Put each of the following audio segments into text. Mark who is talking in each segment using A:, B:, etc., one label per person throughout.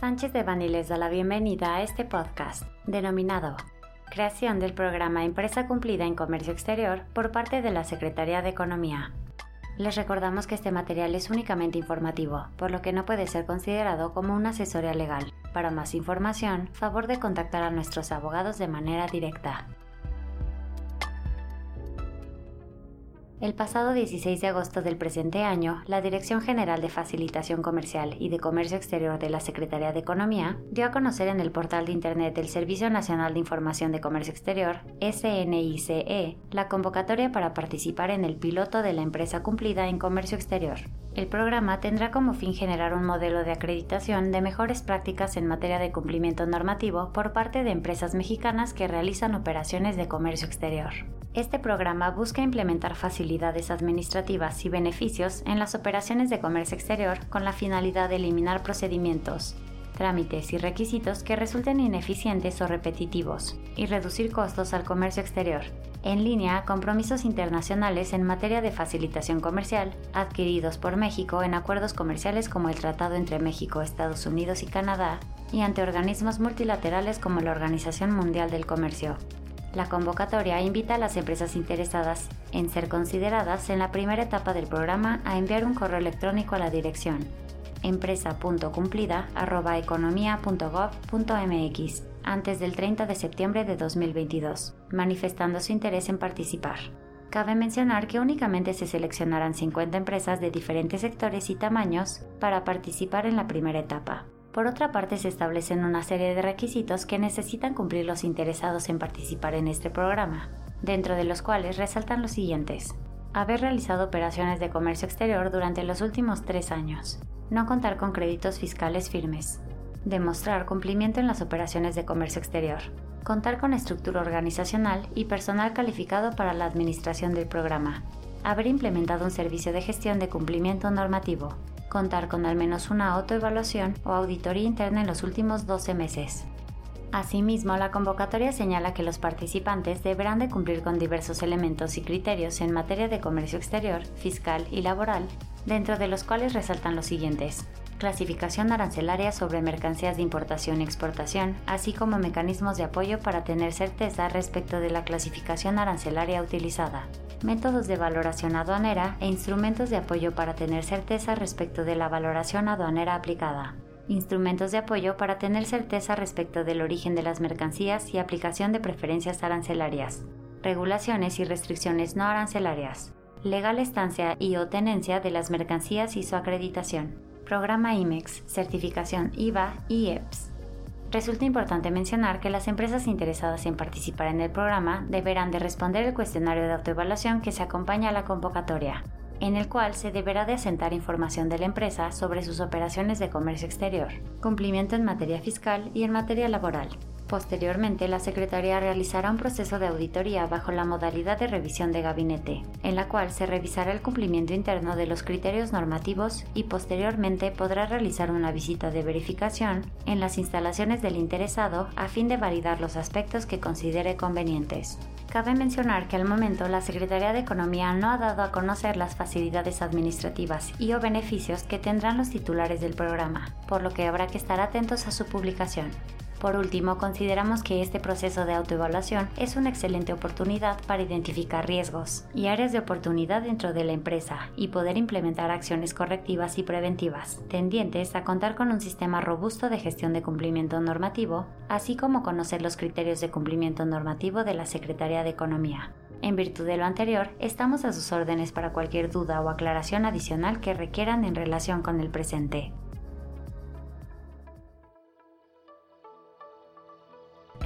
A: Sánchez de Bani les da la bienvenida a este podcast, denominado Creación del programa Empresa Cumplida en Comercio Exterior por parte de la Secretaría de Economía. Les recordamos que este material es únicamente informativo, por lo que no puede ser considerado como una asesoría legal. Para más información, favor de contactar a nuestros abogados de manera directa. El pasado 16 de agosto del presente año, la Dirección General de Facilitación Comercial y de Comercio Exterior de la Secretaría de Economía dio a conocer en el portal de Internet del Servicio Nacional de Información de Comercio Exterior, SNICE, la convocatoria para participar en el piloto de la empresa cumplida en comercio exterior. El programa tendrá como fin generar un modelo de acreditación de mejores prácticas en materia de cumplimiento normativo por parte de empresas mexicanas que realizan operaciones de comercio exterior. Este programa busca implementar facilidades administrativas y beneficios en las operaciones de comercio exterior con la finalidad de eliminar procedimientos, trámites y requisitos que resulten ineficientes o repetitivos y reducir costos al comercio exterior, en línea a compromisos internacionales en materia de facilitación comercial adquiridos por México en acuerdos comerciales como el Tratado entre México, Estados Unidos y Canadá y ante organismos multilaterales como la Organización Mundial del Comercio. La convocatoria invita a las empresas interesadas en ser consideradas en la primera etapa del programa a enviar un correo electrónico a la dirección empresa.cumplida.economía.gov.mx antes del 30 de septiembre de 2022, manifestando su interés en participar. Cabe mencionar que únicamente se seleccionarán 50 empresas de diferentes sectores y tamaños para participar en la primera etapa. Por otra parte, se establecen una serie de requisitos que necesitan cumplir los interesados en participar en este programa, dentro de los cuales resaltan los siguientes. Haber realizado operaciones de comercio exterior durante los últimos tres años. No contar con créditos fiscales firmes. Demostrar cumplimiento en las operaciones de comercio exterior. Contar con estructura organizacional y personal calificado para la administración del programa. Haber implementado un servicio de gestión de cumplimiento normativo contar con al menos una autoevaluación o auditoría interna en los últimos 12 meses. Asimismo, la convocatoria señala que los participantes deberán de cumplir con diversos elementos y criterios en materia de comercio exterior, fiscal y laboral, dentro de los cuales resaltan los siguientes. Clasificación arancelaria sobre mercancías de importación y exportación, así como mecanismos de apoyo para tener certeza respecto de la clasificación arancelaria utilizada métodos de valoración aduanera e instrumentos de apoyo para tener certeza respecto de la valoración aduanera aplicada. Instrumentos de apoyo para tener certeza respecto del origen de las mercancías y aplicación de preferencias arancelarias. Regulaciones y restricciones no arancelarias. Legal estancia y o tenencia de las mercancías y su acreditación. Programa IMEX, certificación IVA y EPS. Resulta importante mencionar que las empresas interesadas en participar en el programa deberán de responder el cuestionario de autoevaluación que se acompaña a la convocatoria, en el cual se deberá de asentar información de la empresa sobre sus operaciones de comercio exterior, cumplimiento en materia fiscal y en materia laboral, Posteriormente, la Secretaría realizará un proceso de auditoría bajo la modalidad de revisión de gabinete, en la cual se revisará el cumplimiento interno de los criterios normativos y posteriormente podrá realizar una visita de verificación en las instalaciones del interesado a fin de validar los aspectos que considere convenientes. Cabe mencionar que al momento la Secretaría de Economía no ha dado a conocer las facilidades administrativas y o beneficios que tendrán los titulares del programa, por lo que habrá que estar atentos a su publicación. Por último, consideramos que este proceso de autoevaluación es una excelente oportunidad para identificar riesgos y áreas de oportunidad dentro de la empresa y poder implementar acciones correctivas y preventivas, tendientes a contar con un sistema robusto de gestión de cumplimiento normativo, así como conocer los criterios de cumplimiento normativo de la Secretaría de Economía. En virtud de lo anterior, estamos a sus órdenes para cualquier duda o aclaración adicional que requieran en relación con el presente.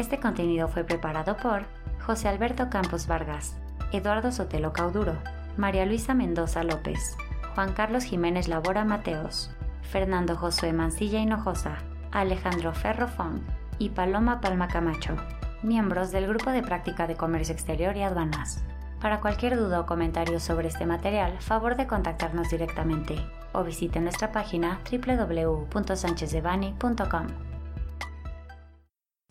A: Este contenido fue preparado por José Alberto Campos Vargas, Eduardo Sotelo Cauduro, María Luisa Mendoza López, Juan Carlos Jiménez Labora Mateos, Fernando Josué Mancilla Hinojosa, Alejandro Ferro Fong y Paloma Palma Camacho, miembros del Grupo de Práctica de Comercio Exterior y Aduanas. Para cualquier duda o comentario sobre este material, favor de contactarnos directamente o visite nuestra página www.sanchezdevani.com.